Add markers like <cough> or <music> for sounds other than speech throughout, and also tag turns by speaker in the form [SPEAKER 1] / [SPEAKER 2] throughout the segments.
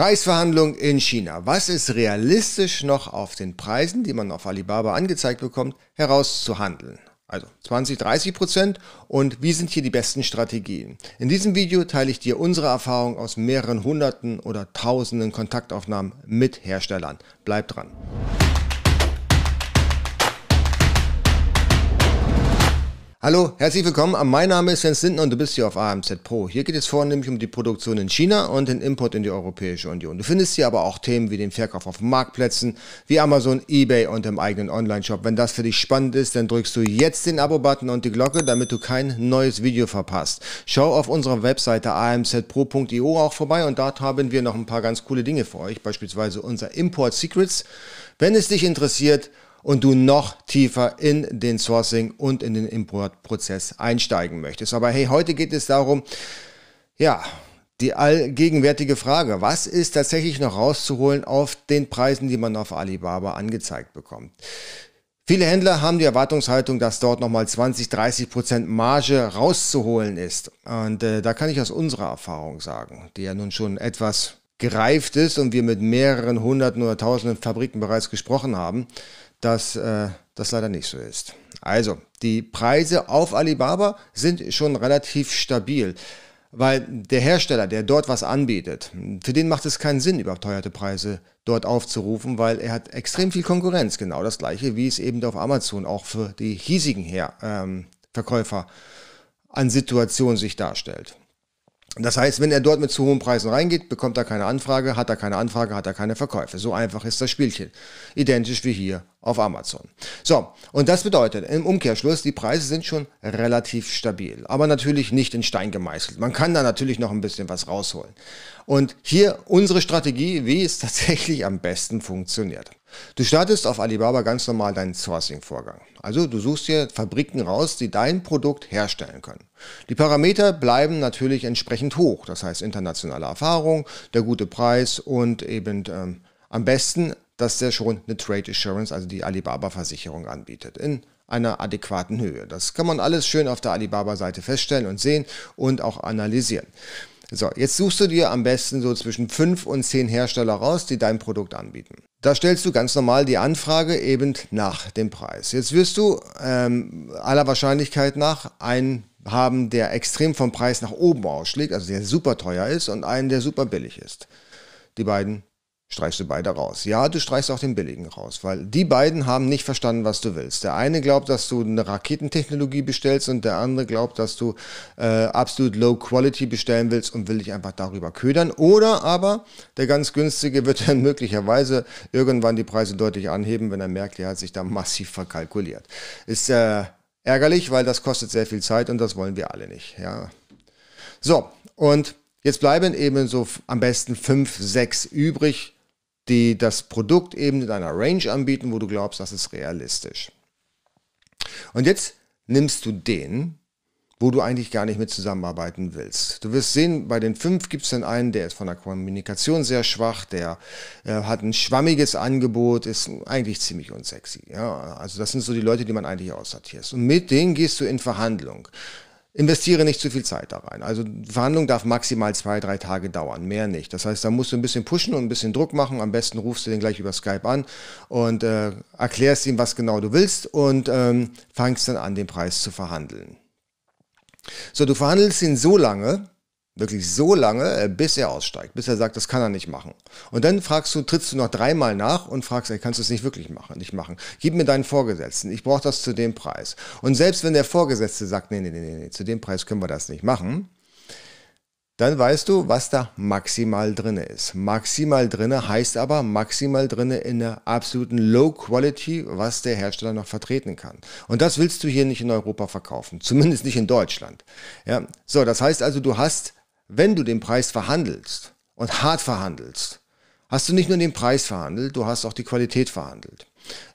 [SPEAKER 1] Preisverhandlung in China. Was ist realistisch noch auf den Preisen, die man auf Alibaba angezeigt bekommt, herauszuhandeln? Also 20, 30 Prozent und wie sind hier die besten Strategien? In diesem Video teile ich dir unsere Erfahrung aus mehreren hunderten oder tausenden Kontaktaufnahmen mit Herstellern. Bleib dran. Hallo, herzlich willkommen. Mein Name ist Jens Lindner und du bist hier auf AMZ Pro. Hier geht es vornehmlich um die Produktion in China und den Import in die Europäische Union. Du findest hier aber auch Themen wie den Verkauf auf Marktplätzen, wie Amazon, Ebay und im eigenen Online-Shop. Wenn das für dich spannend ist, dann drückst du jetzt den Abo-Button und die Glocke, damit du kein neues Video verpasst. Schau auf unserer Webseite amzpro.io auch vorbei und dort haben wir noch ein paar ganz coole Dinge für euch, beispielsweise unser Import Secrets. Wenn es dich interessiert, und du noch tiefer in den Sourcing und in den Importprozess einsteigen möchtest. Aber hey, heute geht es darum, ja, die allgegenwärtige Frage, was ist tatsächlich noch rauszuholen auf den Preisen, die man auf Alibaba angezeigt bekommt? Viele Händler haben die Erwartungshaltung, dass dort nochmal 20, 30 Prozent Marge rauszuholen ist. Und äh, da kann ich aus unserer Erfahrung sagen, die ja nun schon etwas gereift ist und wir mit mehreren hunderten oder tausenden Fabriken bereits gesprochen haben, dass äh, das leider nicht so ist. Also, die Preise auf Alibaba sind schon relativ stabil, weil der Hersteller, der dort was anbietet, für den macht es keinen Sinn, überteuerte Preise dort aufzurufen, weil er hat extrem viel Konkurrenz. Genau das gleiche, wie es eben auf Amazon auch für die hiesigen Her ähm, Verkäufer an Situation sich darstellt. Das heißt, wenn er dort mit zu hohen Preisen reingeht, bekommt er keine Anfrage, hat er keine Anfrage, hat er keine Verkäufe. So einfach ist das Spielchen. Identisch wie hier auf Amazon. So, und das bedeutet im Umkehrschluss, die Preise sind schon relativ stabil, aber natürlich nicht in Stein gemeißelt. Man kann da natürlich noch ein bisschen was rausholen. Und hier unsere Strategie, wie es <laughs> tatsächlich am besten funktioniert. Du startest auf Alibaba ganz normal deinen Sourcing-Vorgang. Also du suchst dir Fabriken raus, die dein Produkt herstellen können. Die Parameter bleiben natürlich entsprechend hoch. Das heißt internationale Erfahrung, der gute Preis und eben ähm, am besten, dass der schon eine Trade Assurance, also die Alibaba-Versicherung anbietet. In einer adäquaten Höhe. Das kann man alles schön auf der Alibaba-Seite feststellen und sehen und auch analysieren. So, jetzt suchst du dir am besten so zwischen fünf und zehn Hersteller raus, die dein Produkt anbieten. Da stellst du ganz normal die Anfrage eben nach dem Preis. Jetzt wirst du ähm, aller Wahrscheinlichkeit nach einen haben, der extrem vom Preis nach oben ausschlägt, also der super teuer ist und einen, der super billig ist. Die beiden streichst du beide raus. Ja, du streichst auch den billigen raus, weil die beiden haben nicht verstanden, was du willst. Der eine glaubt, dass du eine Raketentechnologie bestellst und der andere glaubt, dass du äh, absolut Low Quality bestellen willst und will dich einfach darüber ködern. Oder aber der ganz günstige wird <laughs> dann möglicherweise irgendwann die Preise deutlich anheben, wenn er merkt, er hat sich da massiv verkalkuliert. Ist äh, ärgerlich, weil das kostet sehr viel Zeit und das wollen wir alle nicht. Ja. So, und jetzt bleiben eben so am besten fünf, sechs übrig, die das Produkt eben in einer Range anbieten, wo du glaubst, das ist realistisch. Und jetzt nimmst du den, wo du eigentlich gar nicht mit zusammenarbeiten willst. Du wirst sehen, bei den fünf gibt es dann einen, der ist von der Kommunikation sehr schwach, der äh, hat ein schwammiges Angebot, ist eigentlich ziemlich unsexy. Ja? Also das sind so die Leute, die man eigentlich aussortiert. Und mit denen gehst du in Verhandlung. Investiere nicht zu viel Zeit da rein. Also Verhandlung darf maximal zwei, drei Tage dauern, mehr nicht. Das heißt, da musst du ein bisschen pushen und ein bisschen Druck machen. Am besten rufst du den gleich über Skype an und äh, erklärst ihm, was genau du willst und ähm, fangst dann an, den Preis zu verhandeln. So, du verhandelst ihn so lange, Wirklich so lange, äh, bis er aussteigt, bis er sagt, das kann er nicht machen. Und dann fragst du, trittst du noch dreimal nach und fragst, ey, kannst du es nicht wirklich machen, nicht machen. Gib mir deinen Vorgesetzten, ich brauche das zu dem Preis. Und selbst wenn der Vorgesetzte sagt, nee, nee, nee, nee, zu dem Preis können wir das nicht machen, dann weißt du, was da maximal drin ist. Maximal drin heißt aber maximal drin in der absoluten Low Quality, was der Hersteller noch vertreten kann. Und das willst du hier nicht in Europa verkaufen, zumindest nicht in Deutschland. Ja, so, das heißt also, du hast wenn du den Preis verhandelst und hart verhandelst, hast du nicht nur den Preis verhandelt, du hast auch die Qualität verhandelt.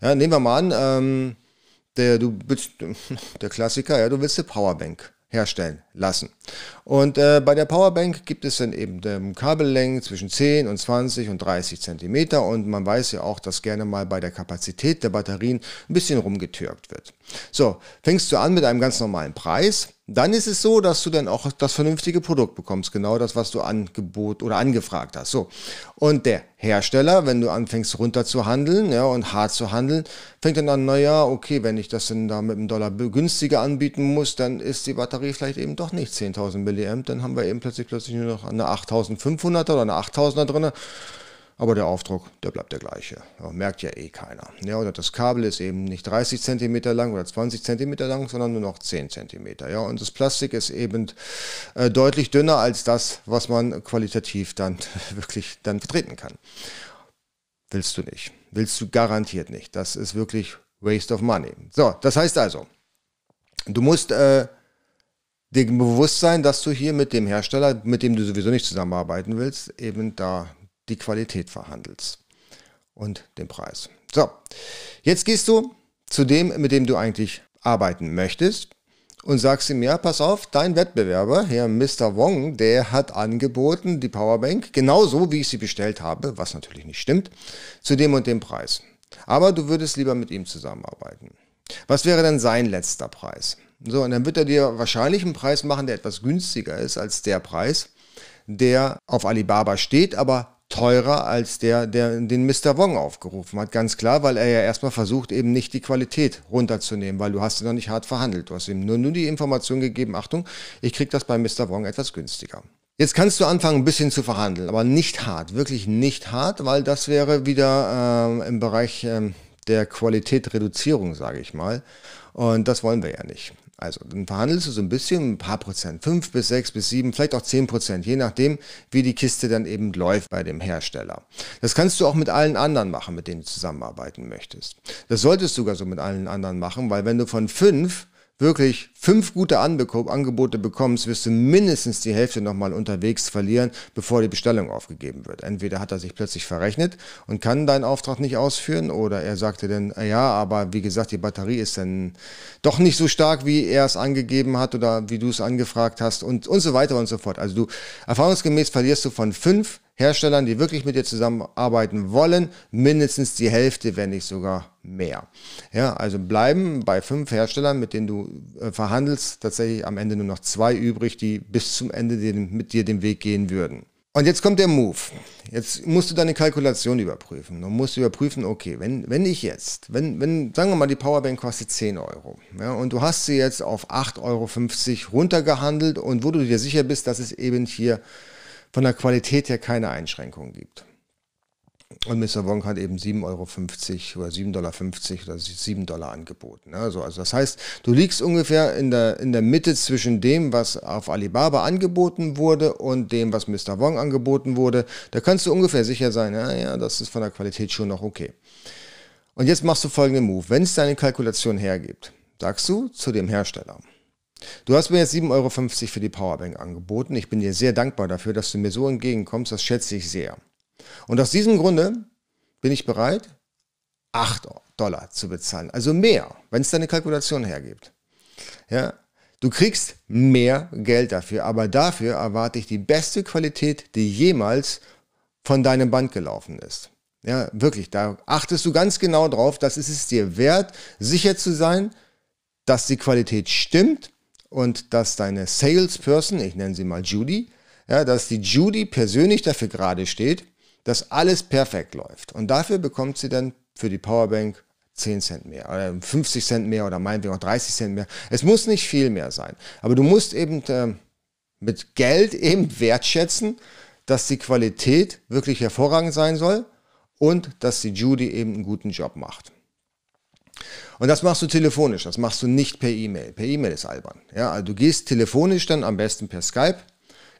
[SPEAKER 1] Ja, nehmen wir mal an, ähm, der, du bist, <laughs> der Klassiker, ja, du willst eine Powerbank herstellen lassen. Und äh, bei der Powerbank gibt es dann eben ähm, Kabellängen zwischen 10 und 20 und 30 Zentimeter und man weiß ja auch, dass gerne mal bei der Kapazität der Batterien ein bisschen rumgetürkt wird. So, fängst du an mit einem ganz normalen Preis, dann ist es so, dass du dann auch das vernünftige Produkt bekommst, genau das, was du angebot oder angefragt hast. So. Und der Hersteller, wenn du anfängst runter zu handeln, ja, und hart zu handeln, fängt dann an, naja, okay, wenn ich das dann da mit einem Dollar günstiger anbieten muss, dann ist die Batterie vielleicht eben doch nicht 10.000 Milliamp, dann haben wir eben plötzlich plötzlich nur noch eine 8.500er oder eine 8.000er drin. Aber der Aufdruck, der bleibt der gleiche. Ja, merkt ja eh keiner. Ja, oder das Kabel ist eben nicht 30 cm lang oder 20 cm lang, sondern nur noch 10 cm. Ja, und das Plastik ist eben äh, deutlich dünner als das, was man qualitativ dann <laughs> wirklich dann vertreten kann. Willst du nicht. Willst du garantiert nicht. Das ist wirklich Waste of Money. So, das heißt also, du musst äh, dir bewusst sein, dass du hier mit dem Hersteller, mit dem du sowieso nicht zusammenarbeiten willst, eben da die Qualität verhandelst und den Preis. So, jetzt gehst du zu dem, mit dem du eigentlich arbeiten möchtest und sagst ihm, ja, pass auf, dein Wettbewerber, Herr Mr. Wong, der hat angeboten, die Powerbank, genauso wie ich sie bestellt habe, was natürlich nicht stimmt, zu dem und dem Preis. Aber du würdest lieber mit ihm zusammenarbeiten. Was wäre denn sein letzter Preis? So, und dann wird er dir wahrscheinlich einen Preis machen, der etwas günstiger ist als der Preis, der auf Alibaba steht, aber teurer als der, der den Mr. Wong aufgerufen hat. Ganz klar, weil er ja erstmal versucht, eben nicht die Qualität runterzunehmen, weil du hast ja noch nicht hart verhandelt. Du hast ihm nur, nur die Information gegeben, Achtung, ich krieg das bei Mr. Wong etwas günstiger. Jetzt kannst du anfangen, ein bisschen zu verhandeln, aber nicht hart, wirklich nicht hart, weil das wäre wieder äh, im Bereich äh, der Qualitätreduzierung, sage ich mal. Und das wollen wir ja nicht. Also dann verhandelst du so ein bisschen, ein paar Prozent, fünf bis sechs bis sieben, vielleicht auch zehn Prozent, je nachdem, wie die Kiste dann eben läuft bei dem Hersteller. Das kannst du auch mit allen anderen machen, mit denen du zusammenarbeiten möchtest. Das solltest du sogar so mit allen anderen machen, weil wenn du von fünf wirklich fünf gute Angebote bekommst, wirst du mindestens die Hälfte nochmal unterwegs verlieren, bevor die Bestellung aufgegeben wird. Entweder hat er sich plötzlich verrechnet und kann deinen Auftrag nicht ausführen oder er sagte dann, ja, aber wie gesagt, die Batterie ist dann doch nicht so stark, wie er es angegeben hat oder wie du es angefragt hast und, und so weiter und so fort. Also du, erfahrungsgemäß verlierst du von fünf Herstellern, die wirklich mit dir zusammenarbeiten wollen, mindestens die Hälfte, wenn nicht sogar mehr. Ja, also bleiben bei fünf Herstellern, mit denen du äh, verhandelst, tatsächlich am Ende nur noch zwei übrig, die bis zum Ende den, mit dir den Weg gehen würden. Und jetzt kommt der Move. Jetzt musst du deine Kalkulation überprüfen. Du musst überprüfen, okay, wenn, wenn ich jetzt, wenn, wenn, sagen wir mal, die Powerbank kostet 10 Euro, ja, und du hast sie jetzt auf 8,50 Euro runtergehandelt und wo du dir sicher bist, dass es eben hier von der Qualität her keine Einschränkungen gibt. Und Mr. Wong hat eben 7,50 Euro oder 7,50 Dollar oder 7 Dollar angeboten. Also, also das heißt, du liegst ungefähr in der, in der Mitte zwischen dem, was auf Alibaba angeboten wurde und dem, was Mr. Wong angeboten wurde. Da kannst du ungefähr sicher sein, ja, ja, das ist von der Qualität schon noch okay. Und jetzt machst du folgenden Move. Wenn es deine Kalkulation hergibt, sagst du zu dem Hersteller, Du hast mir jetzt 7,50 Euro für die Powerbank angeboten. Ich bin dir sehr dankbar dafür, dass du mir so entgegenkommst. Das schätze ich sehr. Und aus diesem Grunde bin ich bereit, 8 Dollar zu bezahlen. Also mehr, wenn es deine Kalkulation hergibt. Ja, du kriegst mehr Geld dafür, aber dafür erwarte ich die beste Qualität, die jemals von deinem Band gelaufen ist. Ja, wirklich, da achtest du ganz genau drauf, dass es dir wert, sicher zu sein, dass die Qualität stimmt und dass deine Salesperson, ich nenne sie mal Judy, ja, dass die Judy persönlich dafür gerade steht, dass alles perfekt läuft. Und dafür bekommt sie dann für die Powerbank 10 Cent mehr oder 50 Cent mehr oder meinetwegen auch 30 Cent mehr. Es muss nicht viel mehr sein. Aber du musst eben äh, mit Geld eben wertschätzen, dass die Qualität wirklich hervorragend sein soll und dass die Judy eben einen guten Job macht. Und das machst du telefonisch, das machst du nicht per E-Mail. Per E-Mail ist albern. Ja, also du gehst telefonisch dann am besten per Skype,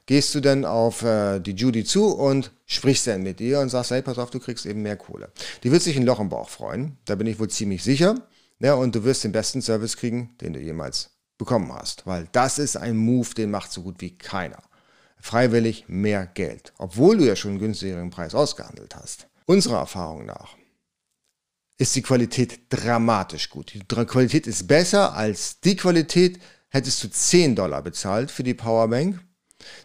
[SPEAKER 1] gehst du dann auf äh, die Judy zu und sprichst dann mit ihr und sagst, hey, pass auf, du kriegst eben mehr Kohle. Die wird sich ein Loch im Bauch freuen, da bin ich wohl ziemlich sicher. Ja, und du wirst den besten Service kriegen, den du jemals bekommen hast. Weil das ist ein Move, den macht so gut wie keiner. Freiwillig mehr Geld, obwohl du ja schon einen günstigeren Preis ausgehandelt hast. Unserer Erfahrung nach ist die Qualität dramatisch gut. Die Qualität ist besser als die Qualität hättest du 10 Dollar bezahlt für die Powerbank.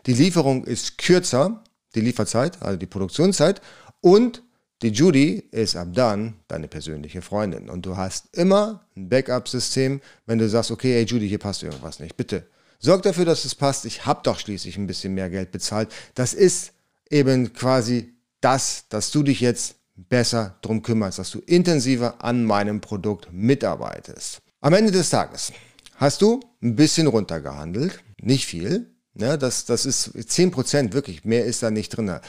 [SPEAKER 1] Die Lieferung ist kürzer, die Lieferzeit, also die Produktionszeit. Und die Judy ist ab dann deine persönliche Freundin. Und du hast immer ein Backup-System, wenn du sagst, okay, hey Judy, hier passt irgendwas nicht. Bitte sorg dafür, dass es passt. Ich habe doch schließlich ein bisschen mehr Geld bezahlt. Das ist eben quasi das, dass du dich jetzt besser drum kümmerst, dass du intensiver an meinem Produkt mitarbeitest. Am Ende des Tages hast du ein bisschen runtergehandelt, nicht viel. Ne, das, das ist 10% wirklich, mehr ist da nicht drin.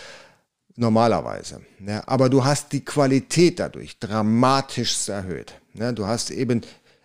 [SPEAKER 1] Normalerweise. Ne, aber du hast die Qualität dadurch dramatisch erhöht. Ne, du hast eben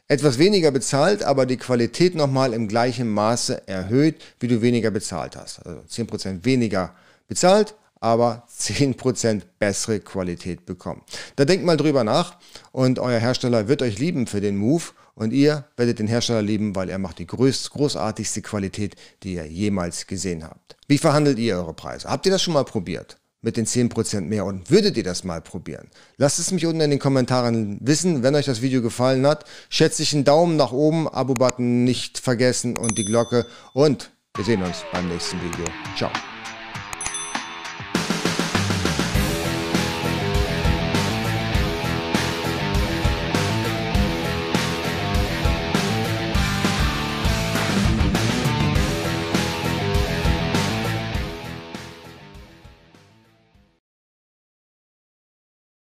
[SPEAKER 1] etwas weniger bezahlt, aber die Qualität nochmal im gleichen Maße erhöht, wie du weniger bezahlt hast. Also 10% weniger bezahlt, aber 10% bessere Qualität bekommen. Da denkt mal drüber nach und euer Hersteller wird euch lieben für den Move und ihr werdet den Hersteller lieben, weil er macht die größt, großartigste Qualität, die ihr jemals gesehen habt. Wie verhandelt ihr eure Preise? Habt ihr das schon mal probiert? Mit den 10% mehr und würdet ihr das mal probieren? Lasst es mich unten in den Kommentaren wissen, wenn euch das Video gefallen hat. Schätze ich einen Daumen nach oben, Abo-Button nicht vergessen und die Glocke und wir sehen uns beim nächsten Video. Ciao.